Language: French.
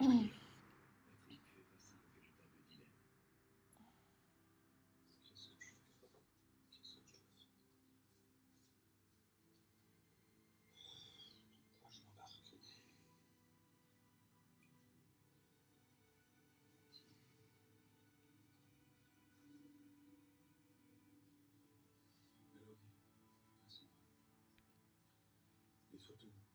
Patrick fait je